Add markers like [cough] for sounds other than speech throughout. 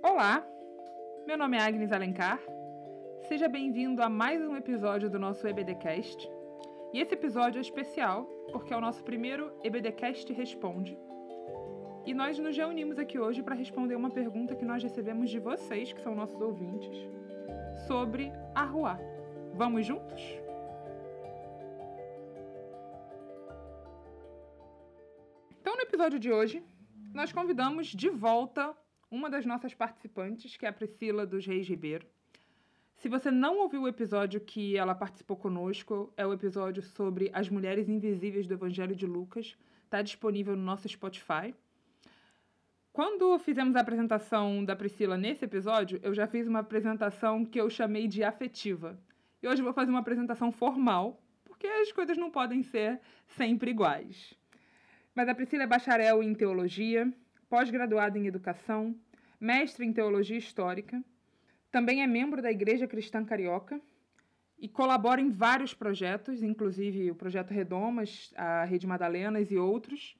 Olá, meu nome é Agnes Alencar. Seja bem-vindo a mais um episódio do nosso EBDcast. E esse episódio é especial porque é o nosso primeiro EBDcast Responde. E nós nos reunimos aqui hoje para responder uma pergunta que nós recebemos de vocês, que são nossos ouvintes, sobre a rua. Vamos juntos? Então, no episódio de hoje, nós convidamos de volta uma das nossas participantes, que é a Priscila dos Reis Ribeiro. Se você não ouviu o episódio que ela participou conosco, é o episódio sobre as mulheres invisíveis do Evangelho de Lucas. Está disponível no nosso Spotify. Quando fizemos a apresentação da Priscila nesse episódio, eu já fiz uma apresentação que eu chamei de afetiva. E hoje vou fazer uma apresentação formal, porque as coisas não podem ser sempre iguais. Mas a Priscila é bacharel em teologia, pós-graduada em educação, mestre em teologia histórica. Também é membro da Igreja Cristã Carioca e colabora em vários projetos, inclusive o Projeto Redomas, a Rede Madalenas e outros.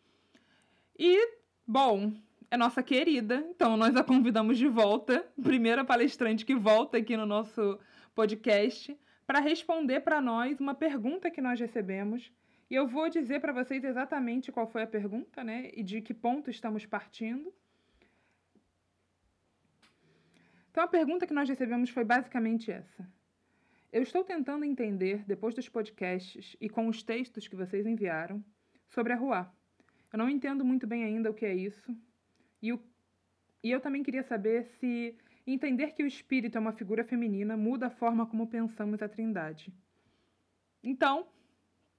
E, bom, é nossa querida, então nós a convidamos de volta, [laughs] primeira palestrante que volta aqui no nosso podcast, para responder para nós uma pergunta que nós recebemos. E eu vou dizer para vocês exatamente qual foi a pergunta, né? E de que ponto estamos partindo. Então, a pergunta que nós recebemos foi basicamente essa. Eu estou tentando entender, depois dos podcasts e com os textos que vocês enviaram, sobre a rua. Eu não entendo muito bem ainda o que é isso. E, o... e eu também queria saber se entender que o espírito é uma figura feminina muda a forma como pensamos a trindade. Então,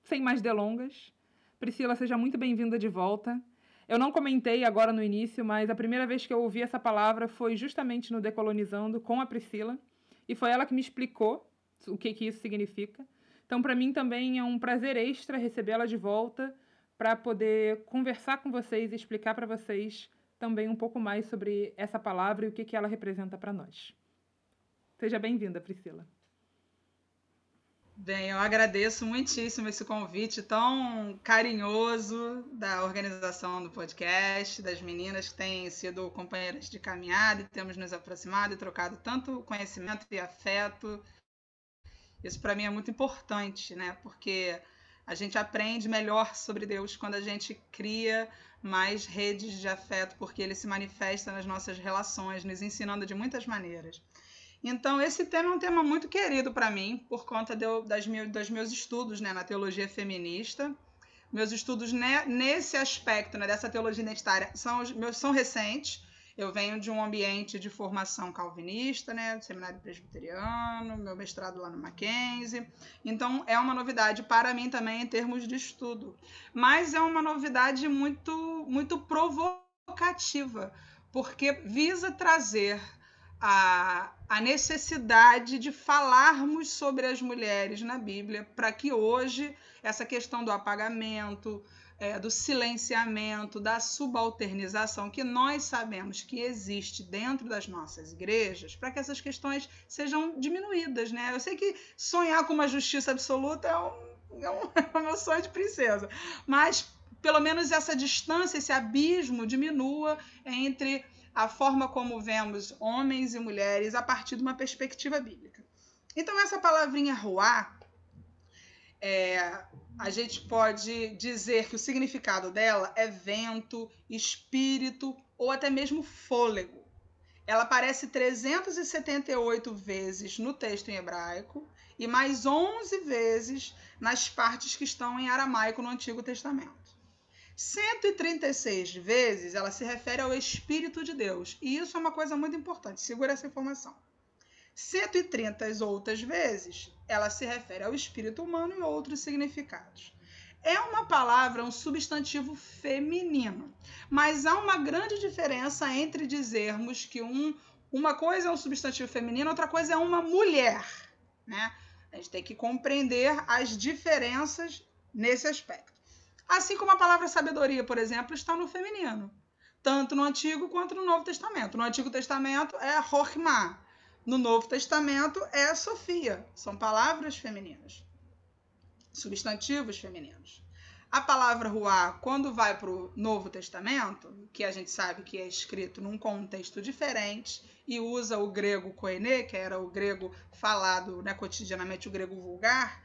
sem mais delongas, Priscila, seja muito bem-vinda de volta. Eu não comentei agora no início, mas a primeira vez que eu ouvi essa palavra foi justamente no Decolonizando com a Priscila, e foi ela que me explicou o que, que isso significa. Então, para mim também é um prazer extra recebê-la de volta para poder conversar com vocês e explicar para vocês também um pouco mais sobre essa palavra e o que, que ela representa para nós. Seja bem-vinda, Priscila. Bem, eu agradeço muitíssimo esse convite tão carinhoso da organização do podcast, das meninas que têm sido companheiras de caminhada e temos nos aproximado e trocado tanto conhecimento e afeto. Isso para mim é muito importante, né? Porque a gente aprende melhor sobre Deus quando a gente cria mais redes de afeto, porque ele se manifesta nas nossas relações, nos ensinando de muitas maneiras. Então, esse tema é um tema muito querido para mim, por conta de, das dos meus estudos né, na teologia feminista. Meus estudos ne, nesse aspecto, né, dessa teologia identitária, são, meus, são recentes. Eu venho de um ambiente de formação calvinista, né, do seminário presbiteriano, meu mestrado lá no Mackenzie. Então, é uma novidade para mim também em termos de estudo. Mas é uma novidade muito, muito provocativa, porque visa trazer a, a necessidade de falarmos sobre as mulheres na Bíblia, para que hoje essa questão do apagamento, é, do silenciamento, da subalternização, que nós sabemos que existe dentro das nossas igrejas, para que essas questões sejam diminuídas. Né? Eu sei que sonhar com uma justiça absoluta é um, é um, [laughs] é um sonho de princesa, mas pelo menos essa distância, esse abismo diminua entre a forma como vemos homens e mulheres a partir de uma perspectiva bíblica. Então, essa palavrinha ruá, é, a gente pode dizer que o significado dela é vento, espírito ou até mesmo fôlego. Ela aparece 378 vezes no texto em hebraico e mais 11 vezes nas partes que estão em aramaico no Antigo Testamento. 136 vezes ela se refere ao Espírito de Deus. E isso é uma coisa muito importante. Segura essa informação. 130 outras vezes ela se refere ao espírito humano e outros significados. É uma palavra, um substantivo feminino, mas há uma grande diferença entre dizermos que um, uma coisa é um substantivo feminino, outra coisa é uma mulher. Né? A gente tem que compreender as diferenças nesse aspecto. Assim como a palavra sabedoria, por exemplo, está no feminino, tanto no Antigo quanto no Novo Testamento. No Antigo Testamento é Rochma, no Novo Testamento é Sofia. São palavras femininas, substantivos femininos. A palavra ruá, quando vai para o Novo Testamento, que a gente sabe que é escrito num contexto diferente e usa o grego koine, que era o grego falado né, cotidianamente, o grego vulgar,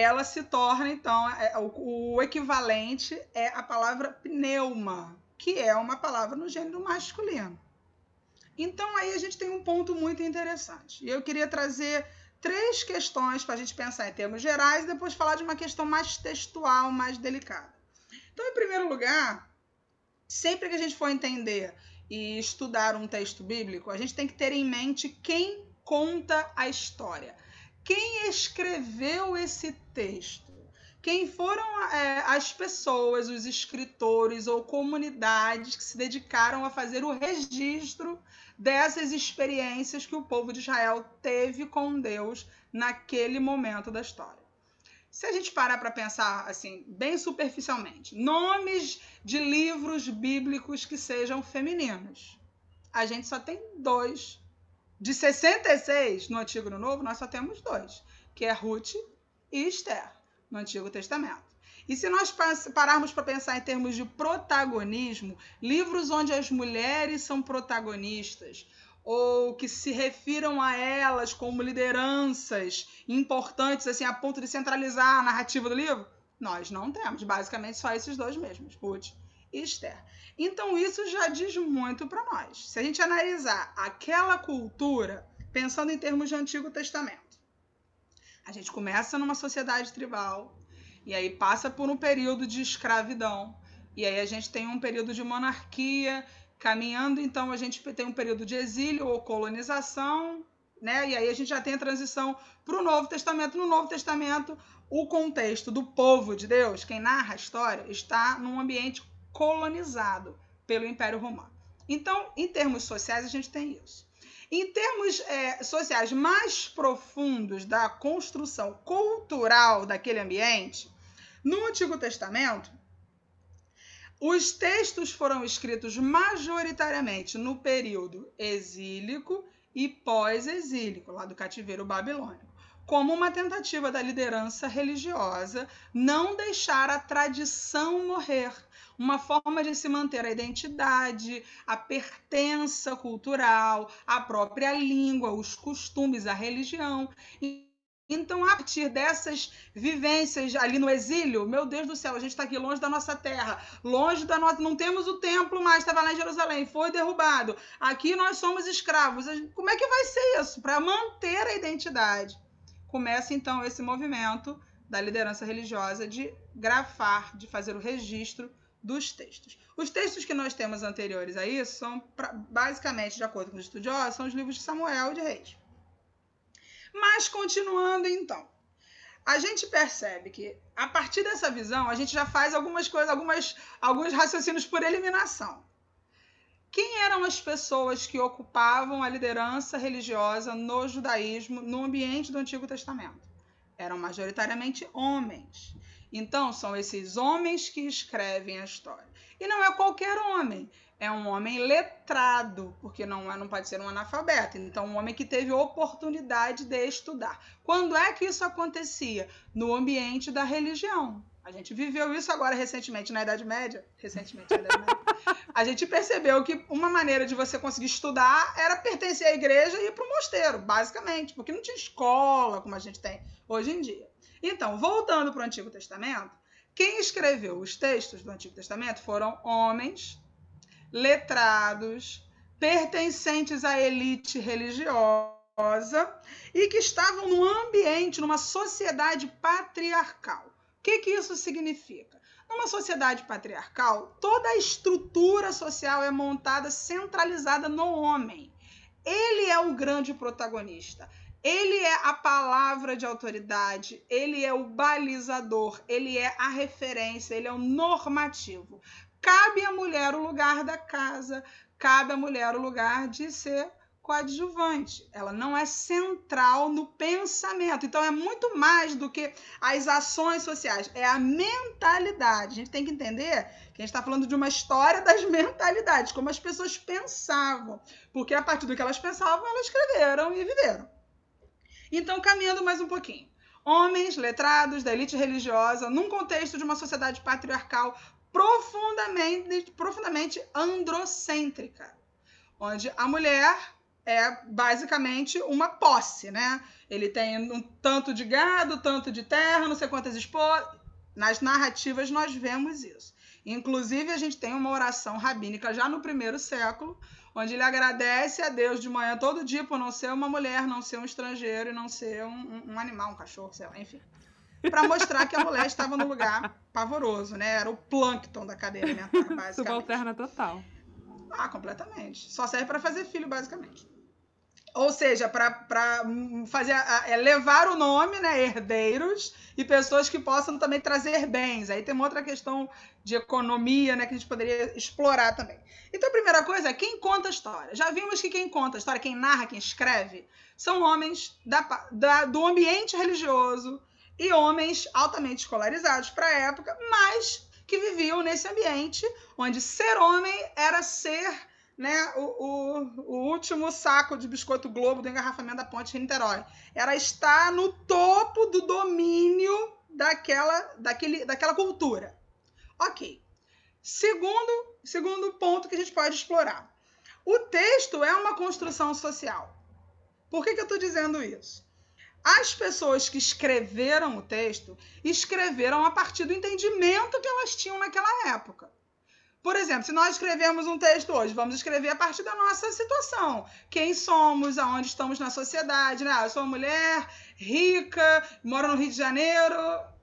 ela se torna, então, é, o, o equivalente é a palavra pneuma, que é uma palavra no gênero masculino. Então, aí a gente tem um ponto muito interessante. E eu queria trazer três questões para a gente pensar em termos gerais e depois falar de uma questão mais textual, mais delicada. Então, em primeiro lugar, sempre que a gente for entender e estudar um texto bíblico, a gente tem que ter em mente quem conta a história. Quem escreveu esse texto? Quem foram é, as pessoas, os escritores ou comunidades que se dedicaram a fazer o registro dessas experiências que o povo de Israel teve com Deus naquele momento da história. Se a gente parar para pensar assim, bem superficialmente, nomes de livros bíblicos que sejam femininos. A gente só tem dois. De 66 no Antigo e no Novo, nós só temos dois, que é Ruth e Esther, no Antigo Testamento. E se nós pararmos para pensar em termos de protagonismo, livros onde as mulheres são protagonistas, ou que se refiram a elas como lideranças importantes, assim, a ponto de centralizar a narrativa do livro, nós não temos. Basicamente, só esses dois mesmos, Ruth e Esther. Então, isso já diz muito para nós. Se a gente analisar aquela cultura, pensando em termos de Antigo Testamento, a gente começa numa sociedade tribal, e aí passa por um período de escravidão. E aí a gente tem um período de monarquia, caminhando, então a gente tem um período de exílio ou colonização, né? E aí a gente já tem a transição para o Novo Testamento. No Novo Testamento, o contexto do povo de Deus, quem narra a história, está num ambiente colonizado pelo Império Romano. Então, em termos sociais, a gente tem isso. Em termos é, sociais mais profundos da construção cultural daquele ambiente, no Antigo Testamento, os textos foram escritos majoritariamente no período exílico e pós-exílico, lá do cativeiro babilônico, como uma tentativa da liderança religiosa não deixar a tradição morrer, uma forma de se manter a identidade, a pertença cultural, a própria língua, os costumes, a religião. Então, a partir dessas vivências ali no exílio, meu Deus do céu, a gente está aqui longe da nossa terra, longe da nossa. Não temos o templo mais, estava lá em Jerusalém, foi derrubado. Aqui nós somos escravos. Como é que vai ser isso? Para manter a identidade. Começa então esse movimento da liderança religiosa de grafar, de fazer o registro dos textos. Os textos que nós temos anteriores a isso são, basicamente, de acordo com os estudiosos, são os livros de Samuel e de Reis. Mas continuando então, a gente percebe que a partir dessa visão a gente já faz algumas coisas, algumas, alguns raciocínios por eliminação. Quem eram as pessoas que ocupavam a liderança religiosa no judaísmo no ambiente do Antigo Testamento? Eram majoritariamente homens. Então, são esses homens que escrevem a história. E não é qualquer homem é um homem letrado, porque não, é, não pode ser um analfabeto. Então, um homem que teve oportunidade de estudar. Quando é que isso acontecia? No ambiente da religião. A gente viveu isso agora recentemente na Idade Média. Recentemente na Idade Média. A gente percebeu que uma maneira de você conseguir estudar era pertencer à igreja e ir para o mosteiro, basicamente, porque não tinha escola como a gente tem hoje em dia. Então, voltando para o Antigo Testamento, quem escreveu os textos do Antigo Testamento foram homens letrados, pertencentes à elite religiosa e que estavam num ambiente, numa sociedade patriarcal. O que, que isso significa? Numa sociedade patriarcal, toda a estrutura social é montada centralizada no homem. Ele é o grande protagonista. Ele é a palavra de autoridade, ele é o balizador, ele é a referência, ele é o normativo. Cabe à mulher o lugar da casa, cabe à mulher o lugar de ser coadjuvante. Ela não é central no pensamento. Então é muito mais do que as ações sociais, é a mentalidade. A gente tem que entender que a gente está falando de uma história das [laughs] mentalidades, como as pessoas pensavam. Porque a partir do que elas pensavam, elas escreveram e viveram. Então, caminhando mais um pouquinho. Homens letrados da elite religiosa, num contexto de uma sociedade patriarcal profundamente, profundamente androcêntrica, onde a mulher é basicamente uma posse, né? Ele tem um tanto de gado, tanto de terra, não sei quantas esposas. Nas narrativas nós vemos isso. Inclusive, a gente tem uma oração rabínica já no primeiro século, onde ele agradece a Deus de manhã todo dia por não ser uma mulher, não ser um estrangeiro e não ser um, um animal, um cachorro, sei lá, enfim. Para mostrar que a mulher estava no lugar pavoroso, né? Era o plâncton da cadeia alimentar, basicamente. [laughs] Subalterna total. Ah, completamente. Só serve para fazer filho, basicamente. Ou seja, para fazer é, levar o nome, né, herdeiros e pessoas que possam também trazer bens. Aí tem uma outra questão de economia, né, que a gente poderia explorar também. Então, a primeira coisa é quem conta a história. Já vimos que quem conta a história, quem narra, quem escreve, são homens da, da, do ambiente religioso e homens altamente escolarizados para a época, mas que viviam nesse ambiente onde ser homem era ser né, o, o, o, último saco de biscoito Globo do engarrafamento da ponte Niterói. Era estar no topo do domínio daquela, daquele, daquela cultura. Ok. Segundo, segundo ponto que a gente pode explorar. O texto é uma construção social. Por que, que eu estou dizendo isso? As pessoas que escreveram o texto escreveram a partir do entendimento que elas tinham naquela época. Por exemplo, se nós escrevemos um texto hoje, vamos escrever a partir da nossa situação. Quem somos, aonde estamos na sociedade, né? Eu sou uma mulher rica, moro no Rio de Janeiro,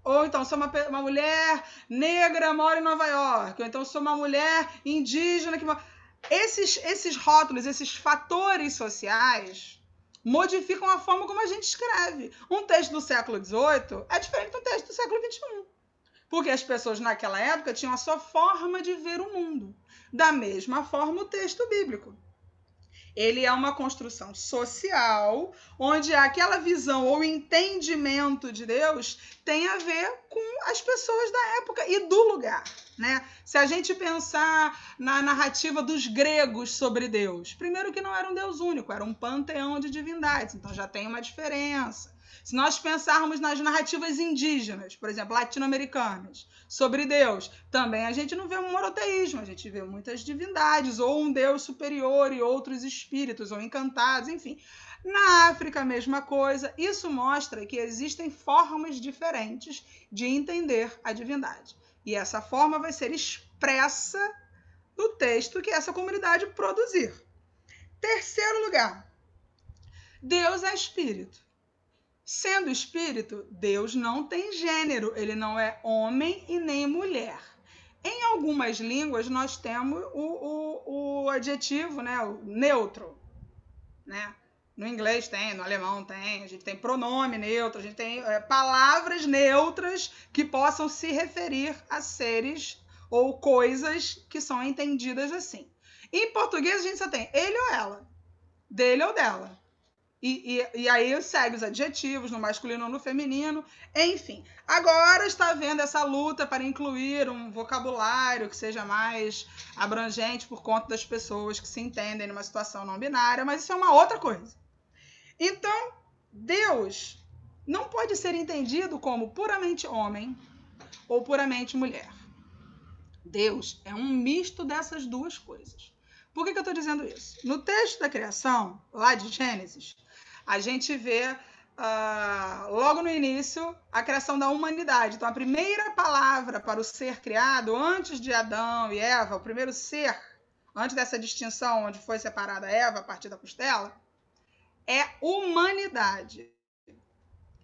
ou então sou uma, uma mulher negra, moro em Nova York, ou então sou uma mulher indígena que esses esses rótulos, esses fatores sociais modificam a forma como a gente escreve. Um texto do século XVIII é diferente do texto do século XXI. Porque as pessoas naquela época tinham a sua forma de ver o mundo. Da mesma forma, o texto bíblico. Ele é uma construção social, onde aquela visão ou entendimento de Deus tem a ver com as pessoas da época e do lugar. Né? Se a gente pensar na narrativa dos gregos sobre Deus, primeiro que não era um Deus único, era um panteão de divindades, então já tem uma diferença. Se nós pensarmos nas narrativas indígenas, por exemplo, latino-americanas, sobre Deus, também a gente não vê um monoteísmo, a gente vê muitas divindades, ou um Deus superior e outros espíritos, ou encantados, enfim. Na África, a mesma coisa. Isso mostra que existem formas diferentes de entender a divindade. E essa forma vai ser expressa no texto que essa comunidade produzir. Terceiro lugar, Deus é espírito. Sendo espírito, Deus não tem gênero, ele não é homem e nem mulher. Em algumas línguas, nós temos o, o, o adjetivo, né, o neutro. Né? No inglês tem, no alemão tem, a gente tem pronome neutro, a gente tem é, palavras neutras que possam se referir a seres ou coisas que são entendidas assim. Em português, a gente só tem ele ou ela, dele ou dela. E, e, e, aí segue os adjetivos no masculino ou no feminino, enfim. Agora está havendo essa luta para incluir um vocabulário que seja mais abrangente por conta das pessoas que se entendem numa situação não binária, mas isso é uma outra coisa. Então, Deus não pode ser entendido como puramente homem ou puramente mulher. Deus é um misto dessas duas coisas. Por que, que eu estou dizendo isso? No texto da criação, lá de Gênesis, a gente vê uh, logo no início a criação da humanidade. Então, a primeira palavra para o ser criado, antes de Adão e Eva, o primeiro ser, antes dessa distinção onde foi separada Eva a partir da costela, é humanidade.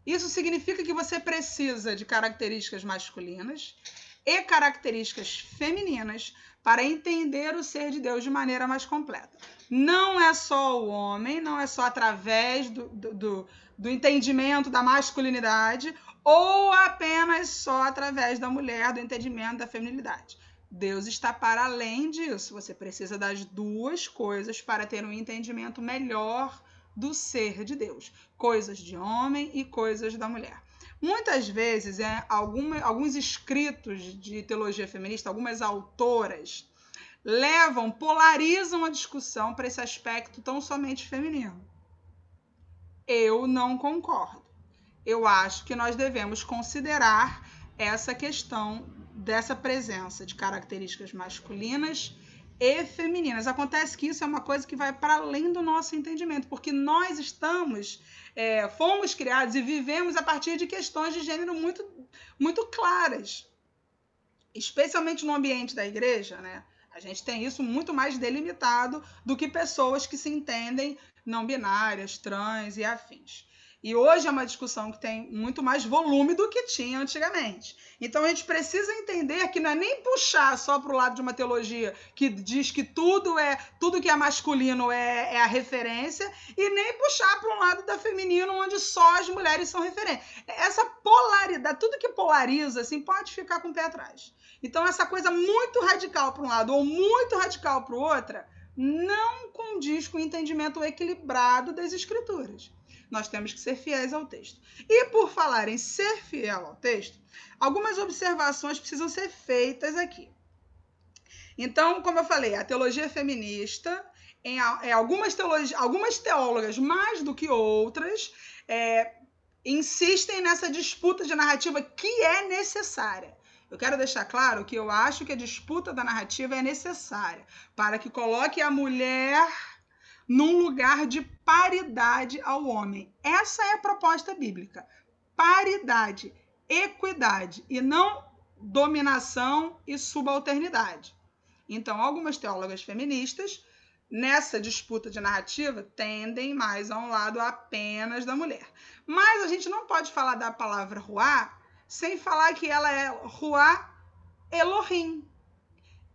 Isso significa que você precisa de características masculinas e características femininas para entender o ser de Deus de maneira mais completa. Não é só o homem, não é só através do, do, do, entendimento da masculinidade ou apenas só através da mulher, do entendimento da feminilidade. Deus está para além disso. Você precisa das duas coisas para ter um entendimento melhor do ser de Deus, coisas de homem e coisas da mulher. Muitas vezes, é, alguma, alguns escritos de teologia feminista, algumas autoras, levam, polarizam a discussão para esse aspecto tão somente feminino. Eu não concordo. eu acho que nós devemos considerar essa questão dessa presença de características masculinas e femininas. Acontece que isso é uma coisa que vai para além do nosso entendimento, porque nós estamos, é, fomos criados e vivemos a partir de questões de gênero muito, muito claras, especialmente no ambiente da igreja, né? A gente tem isso muito mais delimitado do que pessoas que se entendem não binárias, trans e afins. E hoje é uma discussão que tem muito mais volume do que tinha antigamente. Então a gente precisa entender que não é nem puxar só para o lado de uma teologia que diz que tudo é tudo que é masculino é, é a referência, e nem puxar para um lado da feminino onde só as mulheres são referência. Essa polaridade, tudo que polariza, assim, pode ficar com o pé atrás. Então essa coisa muito radical para um lado ou muito radical para o outro não condiz com o entendimento equilibrado das escrituras nós temos que ser fiéis ao texto. E por falar em ser fiel ao texto, algumas observações precisam ser feitas aqui. Então, como eu falei, a teologia feminista, em, em algumas, teologia, algumas teólogas mais do que outras, é, insistem nessa disputa de narrativa que é necessária. Eu quero deixar claro que eu acho que a disputa da narrativa é necessária para que coloque a mulher num lugar de paridade ao homem. Essa é a proposta bíblica. Paridade, equidade e não dominação e subalternidade. Então, algumas teólogas feministas, nessa disputa de narrativa, tendem mais a um lado apenas da mulher. Mas a gente não pode falar da palavra ruá sem falar que ela é ruá Elohim.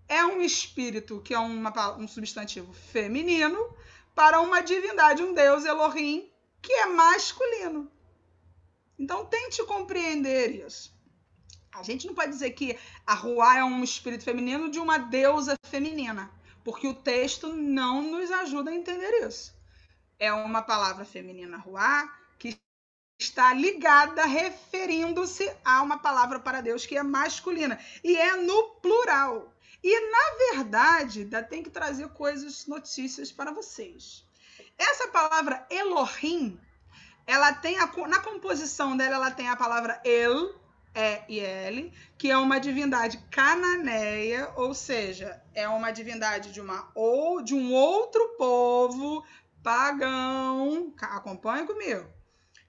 É um espírito que é uma, um substantivo feminino para uma divindade, um deus Elohim, que é masculino. Então tente compreender isso. A gente não pode dizer que a Ruá é um espírito feminino de uma deusa feminina, porque o texto não nos ajuda a entender isso. É uma palavra feminina Ruá que está ligada, referindo-se a uma palavra para Deus que é masculina. E é no plural. E, na verdade, tem que trazer coisas, notícias para vocês. Essa palavra Elohim, ela tem a, na composição dela, ela tem a palavra El, E e L, que é uma divindade cananeia, ou seja, é uma divindade de uma ou de um outro povo pagão. Acompanha comigo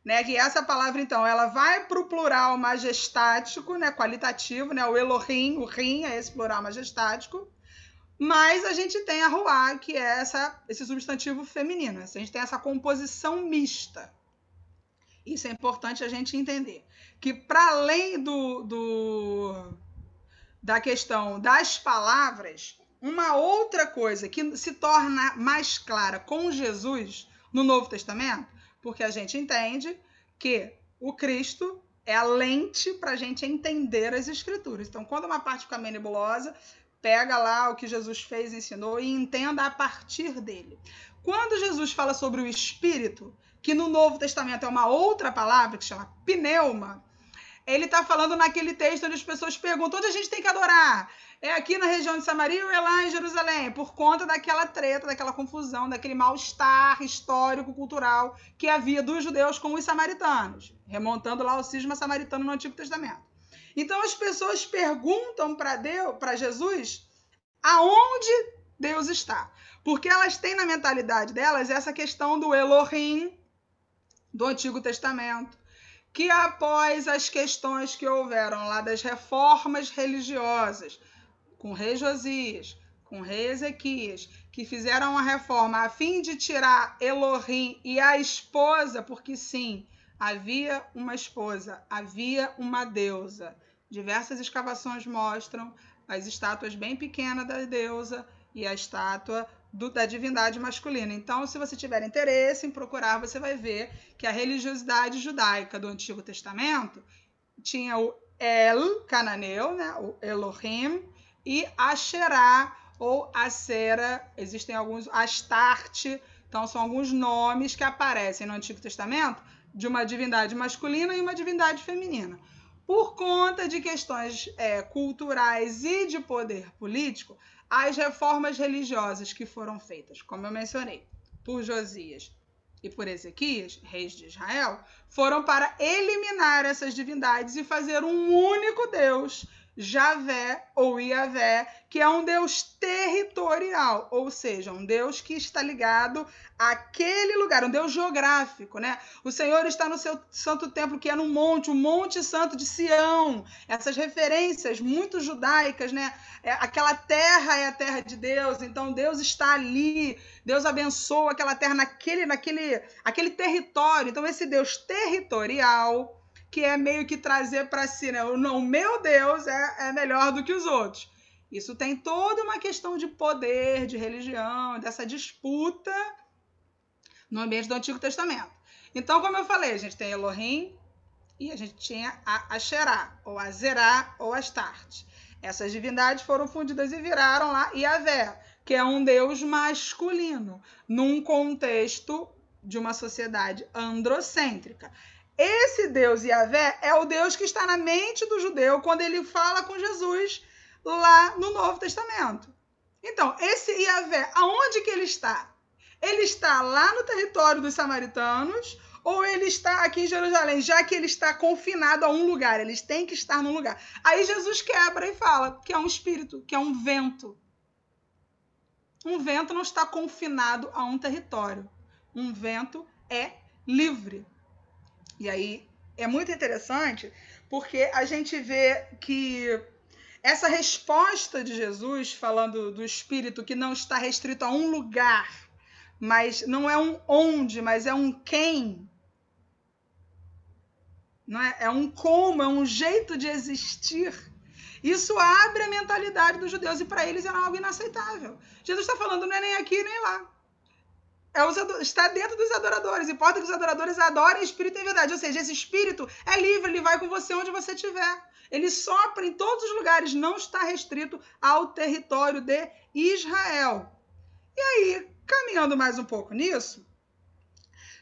né? Que essa palavra, então, ela vai para o plural majestático, né? Qualitativo, né? O Elohim, o Rim é esse plural majestático. Mas a gente tem a Ruá, que é essa, esse substantivo feminino. A gente tem essa composição mista. Isso é importante a gente entender. Que para além do, do, da questão das palavras, uma outra coisa que se torna mais clara com Jesus no Novo Testamento porque a gente entende que o Cristo é a lente para a gente entender as escrituras. Então, quando uma parte fica meio nebulosa, pega lá o que Jesus fez, ensinou e entenda a partir dele. Quando Jesus fala sobre o Espírito, que no Novo Testamento é uma outra palavra que chama pneuma, ele está falando naquele texto onde as pessoas perguntam onde a gente tem que adorar é aqui na região de Samaria ou é lá em Jerusalém? Por conta daquela treta, daquela confusão, daquele mal-estar histórico, cultural que havia dos judeus com os samaritanos, remontando lá o cisma samaritano no Antigo Testamento. Então as pessoas perguntam para Deus, para Jesus, aonde Deus está? Porque elas têm na mentalidade delas essa questão do Elohim do Antigo Testamento, que após as questões que houveram lá das reformas religiosas, com o rei Josias, com o rei Ezequias, que fizeram uma reforma a fim de tirar Elohim e a esposa, porque sim, havia uma esposa, havia uma deusa. Diversas escavações mostram as estátuas bem pequenas da deusa e a estátua do, da divindade masculina. Então, se você tiver interesse em procurar, você vai ver que a religiosidade judaica do Antigo Testamento tinha o El, cananeu, né? o Elohim, e Asherá ou Asera, existem alguns, Astarte, então são alguns nomes que aparecem no Antigo Testamento de uma divindade masculina e uma divindade feminina. Por conta de questões é, culturais e de poder político, as reformas religiosas que foram feitas, como eu mencionei, por Josias e por Ezequias, reis de Israel, foram para eliminar essas divindades e fazer um único Deus Javé ou Iavé, que é um Deus territorial, ou seja, um Deus que está ligado àquele lugar, um Deus geográfico, né? O Senhor está no seu santo templo, que é no monte, o Monte Santo de Sião. Essas referências muito judaicas, né? É, aquela terra é a terra de Deus, então Deus está ali, Deus abençoa aquela terra naquele, naquele, aquele território. Então, esse Deus territorial que é meio que trazer para si, né? O meu Deus é, é melhor do que os outros. Isso tem toda uma questão de poder, de religião, dessa disputa no ambiente do Antigo Testamento. Então, como eu falei, a gente tem Elohim e a gente tinha a Asherá, ou a Zerá, ou Astarte. Essas divindades foram fundidas e viraram lá Yahvé, que é um deus masculino, num contexto de uma sociedade androcêntrica. Esse Deus Yahvé é o Deus que está na mente do judeu quando ele fala com Jesus lá no Novo Testamento. Então, esse Yahvé, aonde que ele está? Ele está lá no território dos samaritanos ou ele está aqui em Jerusalém, já que ele está confinado a um lugar, eles têm que estar num lugar. Aí Jesus quebra e fala que é um espírito, que é um vento. Um vento não está confinado a um território. Um vento é livre. E aí é muito interessante porque a gente vê que essa resposta de Jesus, falando do Espírito que não está restrito a um lugar, mas não é um onde, mas é um quem. Não é? é um como, é um jeito de existir. Isso abre a mentalidade dos judeus e para eles era algo inaceitável. Jesus está falando não é nem aqui nem lá é os, está dentro dos adoradores. Importa que os adoradores adorem espírito em verdade. Ou seja, esse espírito é livre, ele vai com você onde você estiver. Ele sopra em todos os lugares, não está restrito ao território de Israel. E aí, caminhando mais um pouco nisso,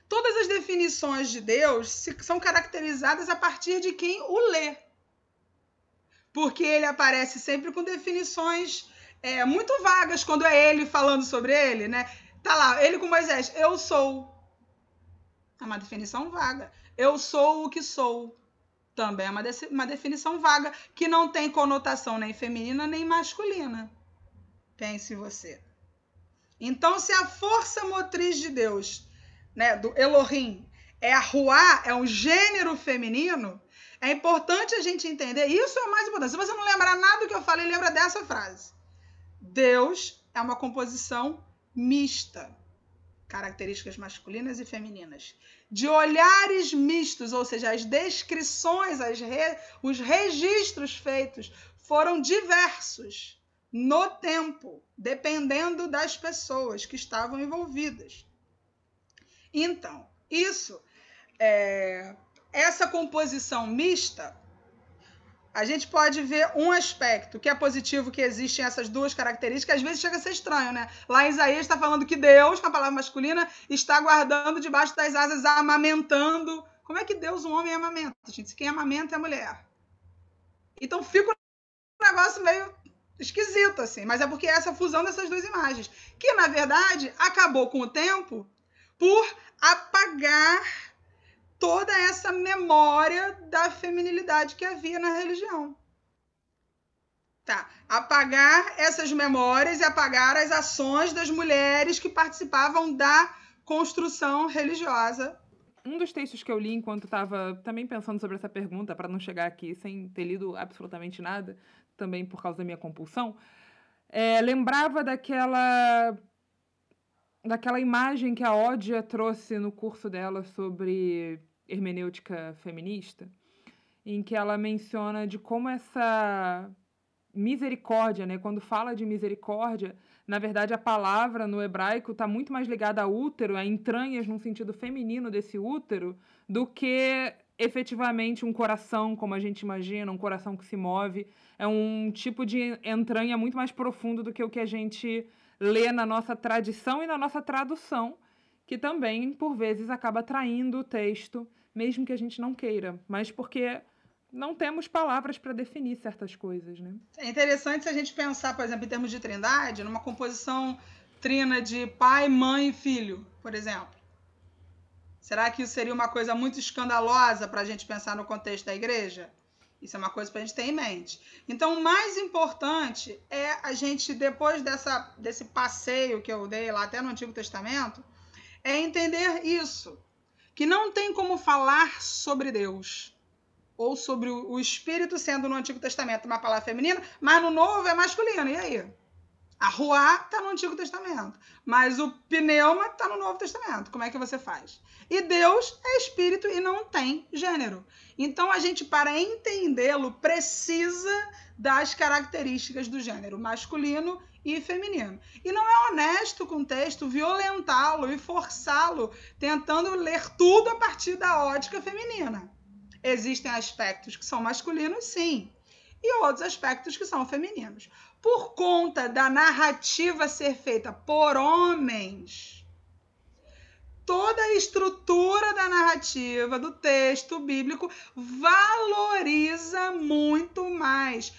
todas as definições de Deus são caracterizadas a partir de quem o lê. Porque ele aparece sempre com definições é, muito vagas quando é ele falando sobre ele, né? Tá lá, ele com Moisés, eu sou. É uma definição vaga. Eu sou o que sou. Também é uma, de uma definição vaga, que não tem conotação nem feminina nem masculina. Pense você. Então, se a força motriz de Deus, né, do Elohim, é a Ruá, é um gênero feminino, é importante a gente entender. Isso é o mais importante. Se você não lembrar nada do que eu falei, lembra dessa frase. Deus é uma composição mista, características masculinas e femininas, de olhares mistos, ou seja, as descrições, as re... os registros feitos foram diversos no tempo, dependendo das pessoas que estavam envolvidas. Então, isso, é... essa composição mista a gente pode ver um aspecto que é positivo que existem essas duas características, às vezes chega a ser estranho, né? Lá em Isaías está falando que Deus, com a palavra masculina, está guardando debaixo das asas, amamentando. Como é que Deus, um homem, amamenta, gente? Quem amamenta é a mulher. Então fica um negócio meio esquisito, assim. Mas é porque é essa fusão dessas duas imagens, que na verdade acabou com o tempo por apagar toda essa memória da feminilidade que havia na religião. Tá. Apagar essas memórias e apagar as ações das mulheres que participavam da construção religiosa. Um dos textos que eu li enquanto estava também pensando sobre essa pergunta, para não chegar aqui sem ter lido absolutamente nada, também por causa da minha compulsão, é, lembrava daquela daquela imagem que a Ódia trouxe no curso dela sobre hermenêutica feminista, em que ela menciona de como essa misericórdia, né, quando fala de misericórdia, na verdade a palavra no hebraico está muito mais ligada a útero, a entranhas no sentido feminino desse útero, do que efetivamente um coração, como a gente imagina, um coração que se move. É um tipo de entranha muito mais profundo do que o que a gente lê na nossa tradição e na nossa tradução, que também, por vezes, acaba traindo o texto mesmo que a gente não queira, mas porque não temos palavras para definir certas coisas, né? É interessante se a gente pensar, por exemplo, em termos de trindade, numa composição trina de pai, mãe e filho, por exemplo. Será que isso seria uma coisa muito escandalosa para a gente pensar no contexto da igreja? Isso é uma coisa para a gente ter em mente. Então, o mais importante é a gente, depois dessa, desse passeio que eu dei lá até no Antigo Testamento, é entender isso. Que não tem como falar sobre Deus ou sobre o Espírito sendo no Antigo Testamento uma palavra feminina, mas no Novo é masculino. E aí? A ruá está no Antigo Testamento, mas o pneuma está no Novo Testamento. Como é que você faz? E Deus é espírito e não tem gênero. Então a gente, para entendê-lo, precisa das características do gênero masculino e feminino. E não é honesto com o texto violentá-lo e forçá-lo, tentando ler tudo a partir da ótica feminina. Existem aspectos que são masculinos, sim, e outros aspectos que são femininos por conta da narrativa ser feita por homens, toda a estrutura da narrativa, do texto bíblico, valoriza muito mais,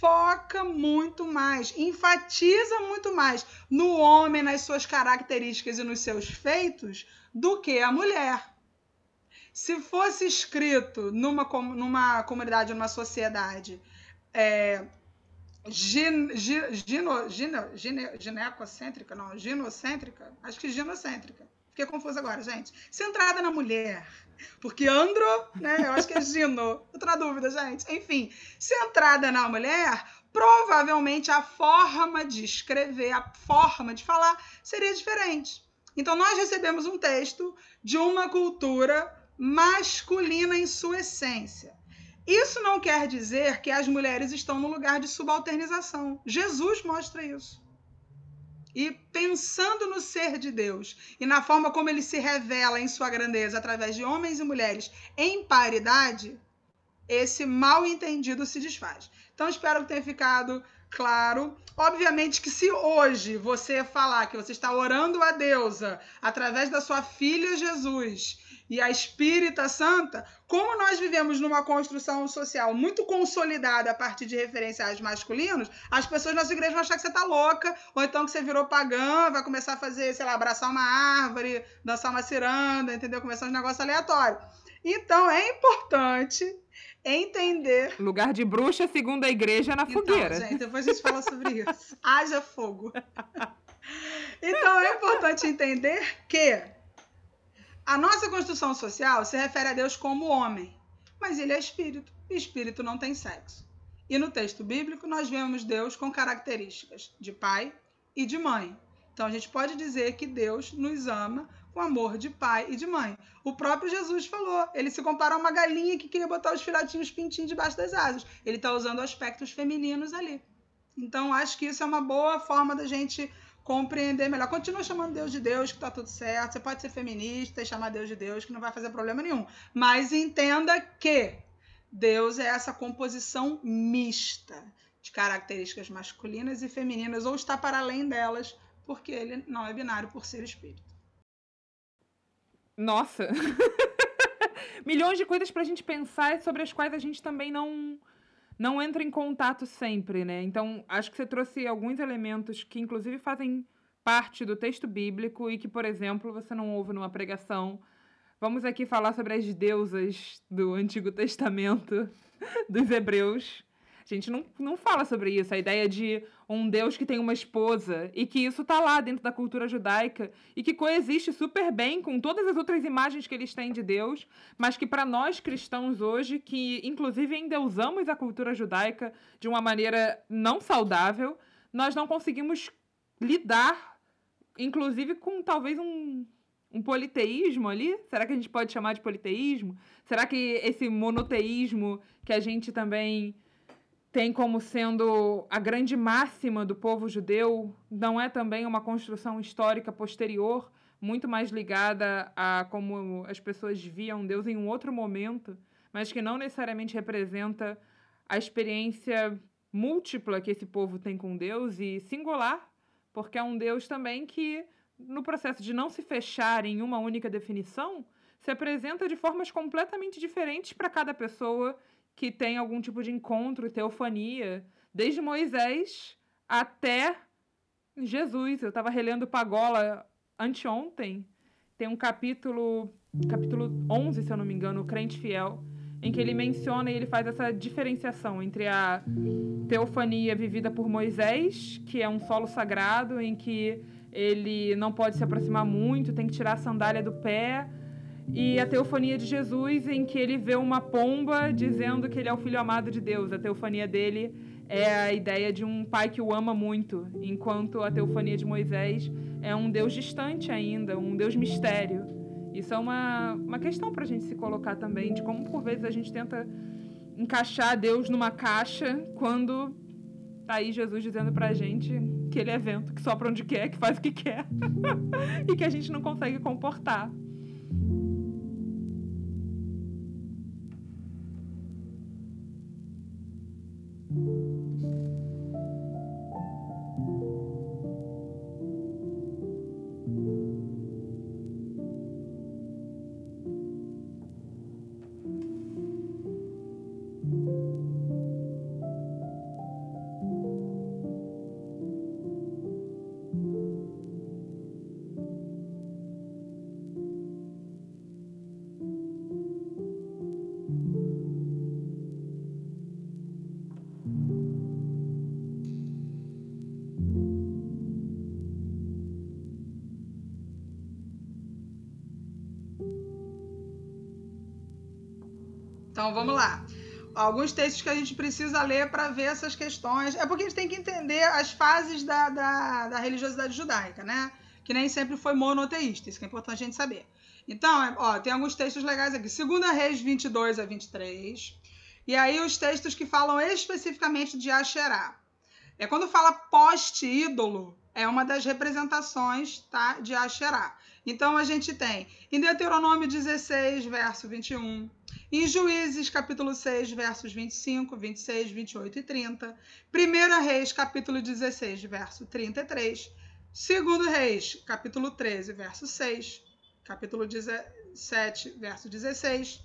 foca muito mais, enfatiza muito mais no homem, nas suas características e nos seus feitos, do que a mulher. Se fosse escrito numa, numa comunidade, numa sociedade, é, gin, gino, gino, gine, ginecocêntrica, não, ginocêntrica, acho que ginocêntrica. Fiquei confusa agora, gente. Centrada na mulher. Porque andro, né? Eu acho que é gino. [laughs] Na dúvida, gente. Enfim, centrada na mulher, provavelmente a forma de escrever, a forma de falar seria diferente. Então, nós recebemos um texto de uma cultura masculina em sua essência. Isso não quer dizer que as mulheres estão no lugar de subalternização. Jesus mostra isso. E pensando no ser de Deus e na forma como ele se revela em sua grandeza através de homens e mulheres em paridade, esse mal entendido se desfaz. Então, espero que tenha ficado claro. Obviamente que se hoje você falar que você está orando a deusa através da sua filha Jesus e a Espírita Santa, como nós vivemos numa construção social muito consolidada a partir de referenciais masculinos, as pessoas na nossa igreja vão achar que você tá louca, ou então que você virou pagã, vai começar a fazer, sei lá, abraçar uma árvore, dançar uma ciranda, entendeu? Começar um negócio aleatório. Então é importante entender. [laughs] Lugar de bruxa, segundo a igreja, na então, fogueira. Gente, depois a gente fala sobre isso. [laughs] Haja fogo. Então é importante entender que a nossa construção social se refere a Deus como homem, mas ele é espírito, e espírito não tem sexo. E no texto bíblico nós vemos Deus com características de pai e de mãe. Então a gente pode dizer que Deus nos ama com amor de pai e de mãe. O próprio Jesus falou, ele se compara a uma galinha que queria botar os filhotinhos pintinhos debaixo das asas. Ele está usando aspectos femininos ali. Então acho que isso é uma boa forma da gente compreender melhor. Continua chamando Deus de Deus, que tá tudo certo. Você pode ser feminista e chamar Deus de Deus, que não vai fazer problema nenhum. Mas entenda que Deus é essa composição mista de características masculinas e femininas, ou está para além delas, porque ele não é binário por ser espírito. Nossa! [laughs] Milhões de coisas para a gente pensar sobre as quais a gente também não não entra em contato sempre, né? Então, acho que você trouxe alguns elementos que, inclusive, fazem parte do texto bíblico e que, por exemplo, você não ouve numa pregação. Vamos aqui falar sobre as deusas do Antigo Testamento, [laughs] dos Hebreus. A gente não, não fala sobre isso. A ideia de um Deus que tem uma esposa e que isso tá lá dentro da cultura judaica e que coexiste super bem com todas as outras imagens que eles têm de Deus, mas que para nós cristãos hoje, que inclusive endeusamos a cultura judaica de uma maneira não saudável, nós não conseguimos lidar, inclusive com talvez um, um politeísmo ali? Será que a gente pode chamar de politeísmo? Será que esse monoteísmo que a gente também tem como sendo a grande máxima do povo judeu, não é também uma construção histórica posterior, muito mais ligada a como as pessoas viam Deus em um outro momento, mas que não necessariamente representa a experiência múltipla que esse povo tem com Deus e singular, porque é um Deus também que, no processo de não se fechar em uma única definição, se apresenta de formas completamente diferentes para cada pessoa que tem algum tipo de encontro, teofania, desde Moisés até Jesus. Eu estava relendo Pagola anteontem tem um capítulo, capítulo 11, se eu não me engano, o Crente Fiel, em que ele menciona e ele faz essa diferenciação entre a teofania vivida por Moisés, que é um solo sagrado em que ele não pode se aproximar muito, tem que tirar a sandália do pé, e a teofania de Jesus, em que ele vê uma pomba dizendo que ele é o filho amado de Deus. A teofania dele é a ideia de um pai que o ama muito, enquanto a teofania de Moisés é um Deus distante ainda, um Deus mistério. Isso é uma, uma questão para a gente se colocar também, de como por vezes a gente tenta encaixar Deus numa caixa quando tá aí Jesus dizendo pra gente que ele é vento, que sopra onde quer, que faz o que quer [laughs] e que a gente não consegue comportar. Alguns textos que a gente precisa ler para ver essas questões. É porque a gente tem que entender as fases da, da, da, religiosidade judaica, né? Que nem sempre foi monoteísta, isso que é importante a gente saber. Então, é, ó, tem alguns textos legais aqui. Segunda Reis 22 a 23. E aí os textos que falam especificamente de Asherá. É quando fala poste-ídolo, é uma das representações tá, de Asherá. Então a gente tem em Deuteronômio 16, verso 21, em Juízes, capítulo 6, versos 25, 26, 28 e 30. 1 Reis, capítulo 16, verso 33. 2 Reis, capítulo 13, verso 6. Capítulo 17, verso 16.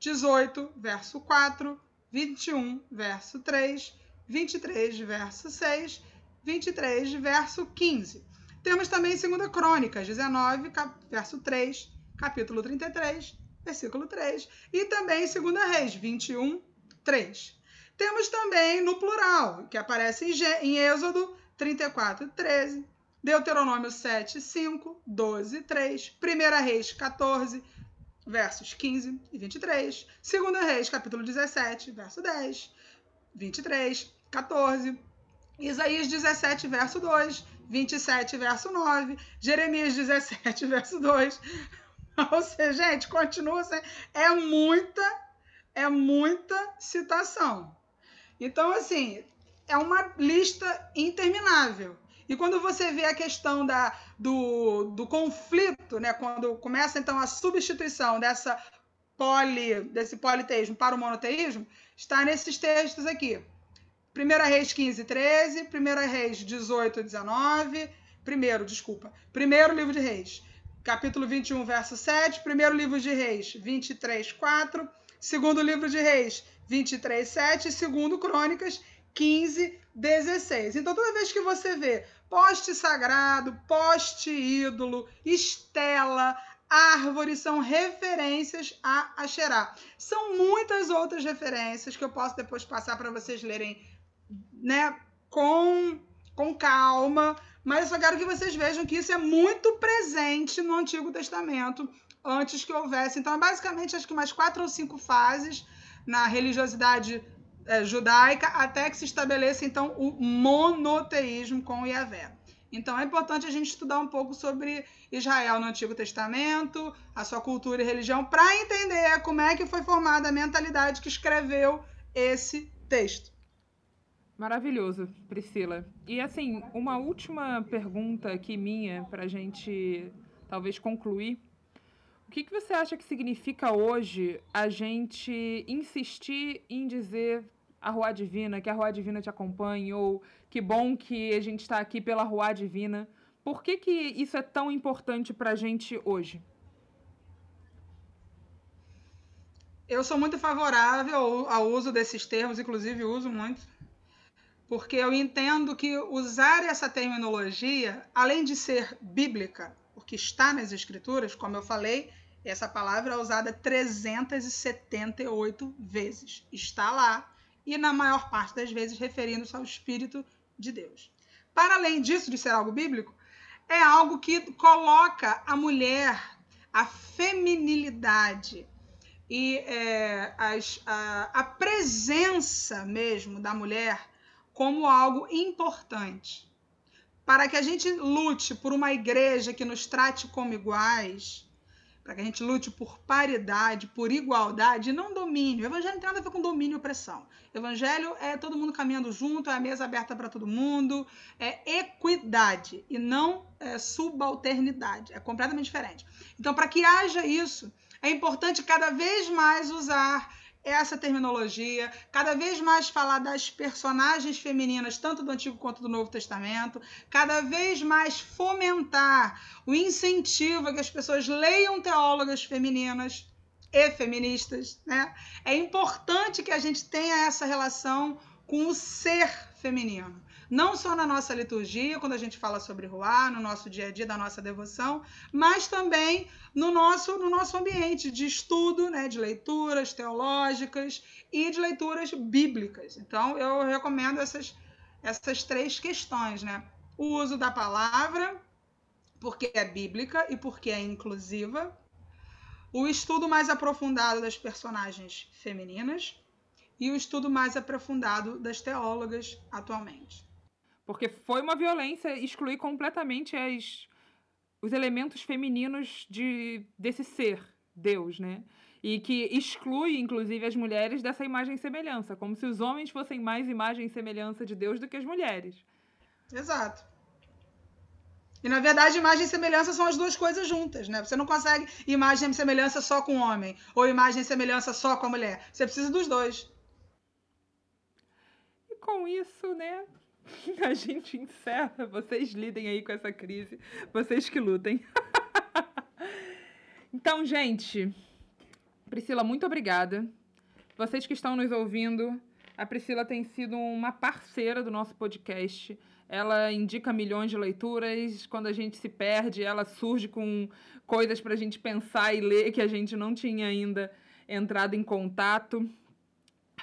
18, verso 4. 21, verso 3. 23, verso 6. 23, verso 15. Temos também 2 Crônicas 19, verso 3, capítulo 33, versículo 3, e também 2 Reis 21, 3. Temos também no plural, que aparece em Êxodo 34, 13, Deuteronômio 7, 5, 12, 3, 1 Reis 14, versos 15 e 23, 2 Reis capítulo 17, verso 10, 23, 14, Isaías 17, verso 2, 27, verso 9, Jeremias 17, [laughs] verso 2. [laughs] Ou seja, gente, continua sendo. É muita, é muita citação. Então, assim, é uma lista interminável. E quando você vê a questão da, do, do conflito, né, quando começa então a substituição dessa poli, desse politeísmo para o monoteísmo, está nesses textos aqui. 1 Reis 15, 13, 1 Reis 18, 19, primeiro, desculpa, primeiro livro de Reis, capítulo 21, verso 7, primeiro livro de Reis, 23, 4, segundo livro de Reis, 23, 7, segundo Crônicas, 15, 16. Então, toda vez que você vê poste sagrado, poste ídolo, estela, árvore, são referências a Asherá. São muitas outras referências que eu posso depois passar para vocês lerem né, com, com calma, mas eu só quero que vocês vejam que isso é muito presente no Antigo Testamento, antes que houvesse. Então, é basicamente, acho que umas quatro ou cinco fases na religiosidade é, judaica, até que se estabeleça, então, o monoteísmo com o Yahvé. Então, é importante a gente estudar um pouco sobre Israel no Antigo Testamento, a sua cultura e religião, para entender como é que foi formada a mentalidade que escreveu esse texto. Maravilhoso, Priscila. E assim, uma última pergunta aqui minha para a gente talvez concluir. O que, que você acha que significa hoje a gente insistir em dizer a Rua Divina, que a Rua Divina te acompanhe, ou que bom que a gente está aqui pela Rua Divina? Por que, que isso é tão importante para a gente hoje? Eu sou muito favorável ao uso desses termos, inclusive uso muito porque eu entendo que usar essa terminologia, além de ser bíblica, porque está nas escrituras, como eu falei, essa palavra é usada 378 vezes. Está lá e na maior parte das vezes referindo-se ao Espírito de Deus. Para além disso, de ser algo bíblico, é algo que coloca a mulher, a feminilidade e é, as, a, a presença mesmo da mulher como algo importante. Para que a gente lute por uma igreja que nos trate como iguais, para que a gente lute por paridade, por igualdade, não domínio. O evangelho não tem nada a ver com domínio e opressão. O evangelho é todo mundo caminhando junto, é a mesa aberta para todo mundo, é equidade e não é, subalternidade. É completamente diferente. Então, para que haja isso, é importante cada vez mais usar essa terminologia, cada vez mais falar das personagens femininas, tanto do Antigo quanto do Novo Testamento, cada vez mais fomentar o incentivo a que as pessoas leiam teólogas femininas e feministas. Né? É importante que a gente tenha essa relação com o ser feminino não só na nossa liturgia, quando a gente fala sobre Ruá, no nosso dia a dia da nossa devoção, mas também no nosso, no nosso ambiente de estudo, né, de leituras teológicas e de leituras bíblicas. Então, eu recomendo essas, essas três questões, né? O uso da palavra, porque é bíblica e porque é inclusiva. O estudo mais aprofundado das personagens femininas e o estudo mais aprofundado das teólogas atualmente. Porque foi uma violência excluir completamente as, os elementos femininos de, desse ser, Deus, né? E que exclui, inclusive, as mulheres dessa imagem e semelhança, como se os homens fossem mais imagem e semelhança de Deus do que as mulheres. Exato. E na verdade, imagem e semelhança são as duas coisas juntas, né? Você não consegue imagem e semelhança só com o homem, ou imagem e semelhança só com a mulher. Você precisa dos dois. E com isso, né? [laughs] A gente encerra. Vocês lidem aí com essa crise. Vocês que lutem. [laughs] então, gente. Priscila, muito obrigada. Vocês que estão nos ouvindo, a Priscila tem sido uma parceira do nosso podcast. Ela indica milhões de leituras. Quando a gente se perde, ela surge com coisas para a gente pensar e ler que a gente não tinha ainda entrado em contato.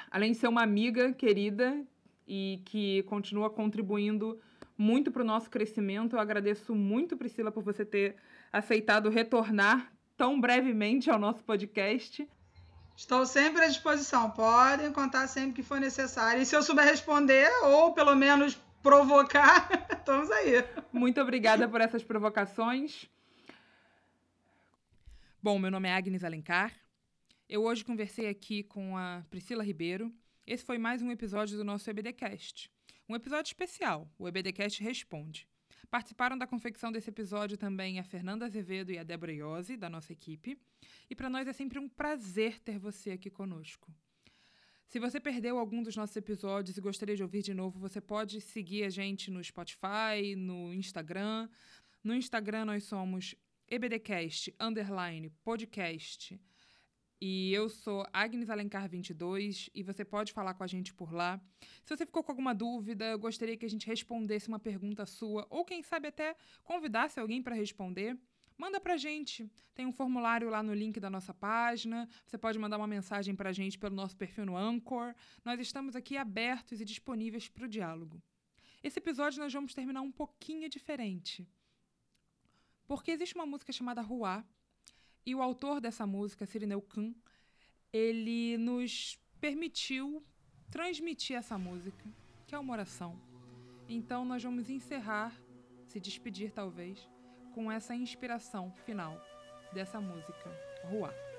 Além de ser uma amiga querida e que continua contribuindo muito para o nosso crescimento. Eu agradeço muito, Priscila, por você ter aceitado retornar tão brevemente ao nosso podcast. Estou sempre à disposição. Podem contar sempre que for necessário. E se eu souber responder, ou pelo menos provocar, [laughs] estamos aí. Muito obrigada por essas provocações. Bom, meu nome é Agnes Alencar. Eu hoje conversei aqui com a Priscila Ribeiro, esse foi mais um episódio do nosso EBDcast. Um episódio especial, o EBDcast Responde. Participaram da confecção desse episódio também a Fernanda Azevedo e a Débora Iose, da nossa equipe. E para nós é sempre um prazer ter você aqui conosco. Se você perdeu algum dos nossos episódios e gostaria de ouvir de novo, você pode seguir a gente no Spotify, no Instagram. No Instagram nós somos EBDcast, underline, podcast, e eu sou Agnes Alencar 22 e você pode falar com a gente por lá. Se você ficou com alguma dúvida, eu gostaria que a gente respondesse uma pergunta sua ou quem sabe até convidasse alguém para responder. Manda pra gente. Tem um formulário lá no link da nossa página. Você pode mandar uma mensagem pra gente pelo nosso perfil no Anchor. Nós estamos aqui abertos e disponíveis para o diálogo. Esse episódio nós vamos terminar um pouquinho diferente. Porque existe uma música chamada Ruá, e o autor dessa música, Cirineu Khan, ele nos permitiu transmitir essa música, que é uma oração. Então nós vamos encerrar, se despedir talvez, com essa inspiração final dessa música, Rua.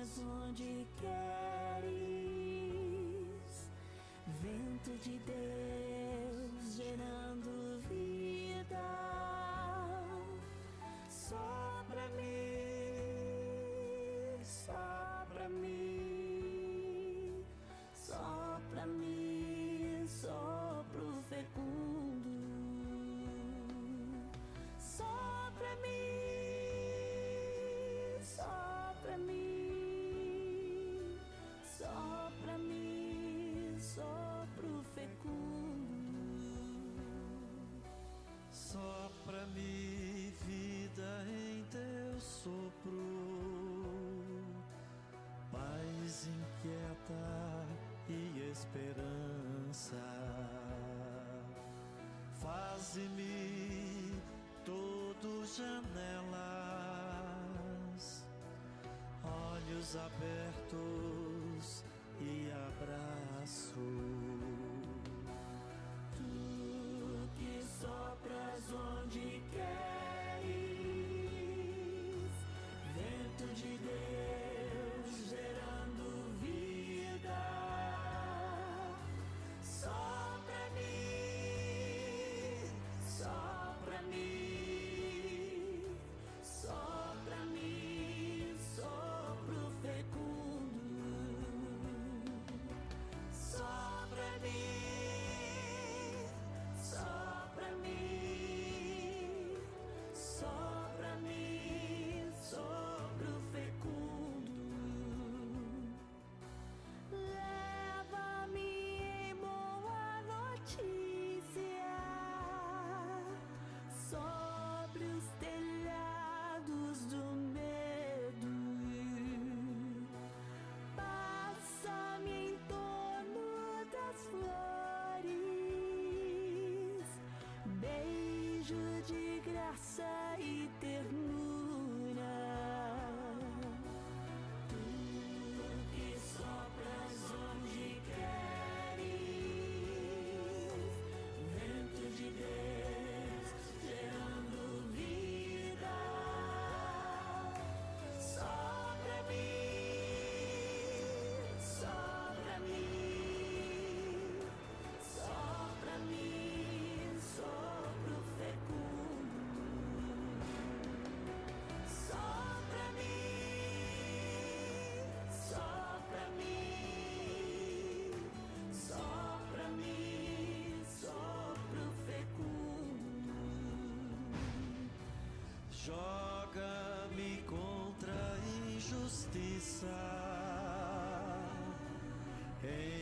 Sopras onde queres, vento de Deus gerando esperança. Faze-me todo janelas, olhos abertos e abraços. joga-me contra a injustiça. Em